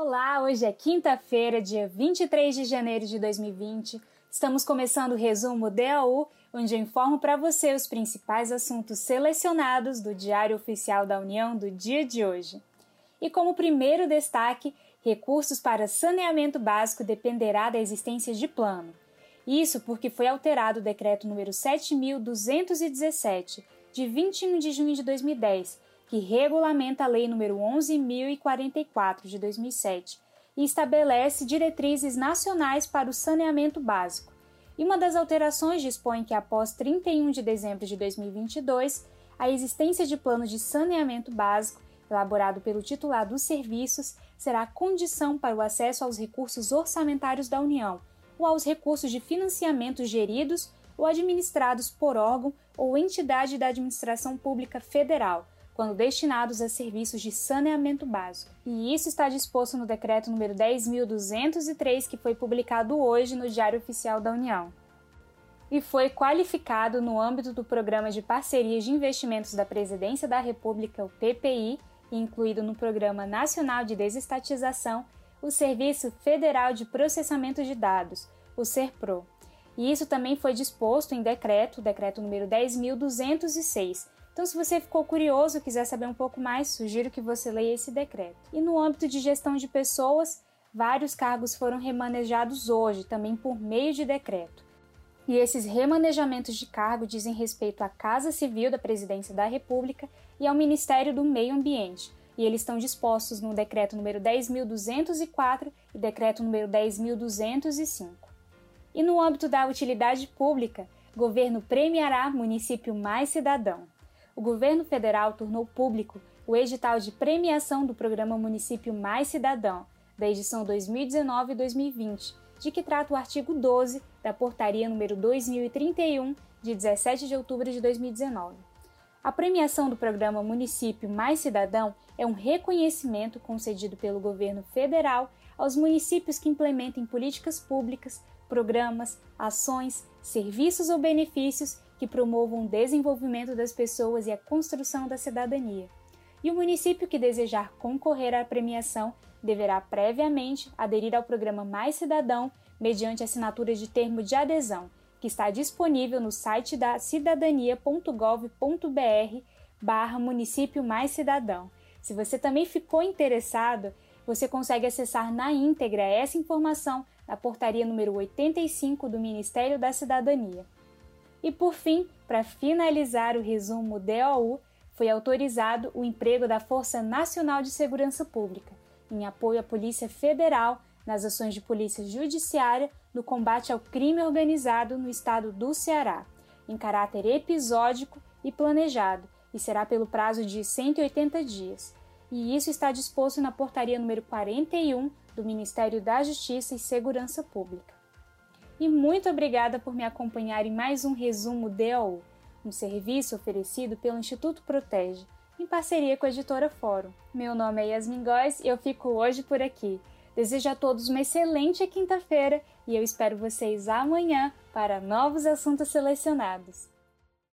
Olá, hoje é quinta-feira, dia 23 de janeiro de 2020. Estamos começando o resumo DAU, onde eu informo para você os principais assuntos selecionados do Diário Oficial da União do dia de hoje. E como primeiro destaque, recursos para saneamento básico dependerá da existência de plano. Isso porque foi alterado o decreto número 7217 de 21 de junho de 2010 que regulamenta a Lei nº 11.044 de 2007 e estabelece diretrizes nacionais para o saneamento básico. E uma das alterações dispõe que, após 31 de dezembro de 2022, a existência de plano de saneamento básico, elaborado pelo titular dos serviços, será condição para o acesso aos recursos orçamentários da União ou aos recursos de financiamento geridos ou administrados por órgão ou entidade da administração pública federal quando destinados a serviços de saneamento básico. E isso está disposto no decreto número 10203 que foi publicado hoje no Diário Oficial da União. E foi qualificado no âmbito do Programa de Parcerias de Investimentos da Presidência da República, o PPI, e incluído no Programa Nacional de Desestatização, o Serviço Federal de Processamento de Dados, o SERPRO. E isso também foi disposto em decreto, decreto número 10206, então, se você ficou curioso e quiser saber um pouco mais, sugiro que você leia esse decreto. E no âmbito de gestão de pessoas, vários cargos foram remanejados hoje, também por meio de decreto. E esses remanejamentos de cargo dizem respeito à Casa Civil da Presidência da República e ao Ministério do Meio Ambiente, e eles estão dispostos no decreto número 10.204 e decreto número 10.205. E no âmbito da utilidade pública, governo premiará município mais cidadão o governo federal tornou público o edital de premiação do programa Município Mais Cidadão, da edição 2019-2020, de que trata o artigo 12 da Portaria número 2031, de 17 de outubro de 2019. A premiação do programa Município Mais Cidadão é um reconhecimento concedido pelo governo federal aos municípios que implementem políticas públicas, programas, ações, serviços ou benefícios que promovam o desenvolvimento das pessoas e a construção da cidadania. E o município que desejar concorrer à premiação deverá previamente aderir ao programa Mais Cidadão mediante assinatura de termo de adesão, que está disponível no site da cidadania.gov.br barra município mais cidadão. Se você também ficou interessado, você consegue acessar na íntegra essa informação na portaria número 85 do Ministério da Cidadania. E por fim, para finalizar o resumo DOU, foi autorizado o emprego da Força Nacional de Segurança Pública, em apoio à Polícia Federal nas ações de polícia judiciária no combate ao crime organizado no estado do Ceará, em caráter episódico e planejado, e será pelo prazo de 180 dias. E isso está disposto na portaria número 41 do Ministério da Justiça e Segurança Pública e muito obrigada por me acompanhar em mais um resumo DAU, um serviço oferecido pelo Instituto Protege, em parceria com a editora Fórum. Meu nome é Yasmin Góes e eu fico hoje por aqui. Desejo a todos uma excelente quinta-feira e eu espero vocês amanhã para novos assuntos selecionados.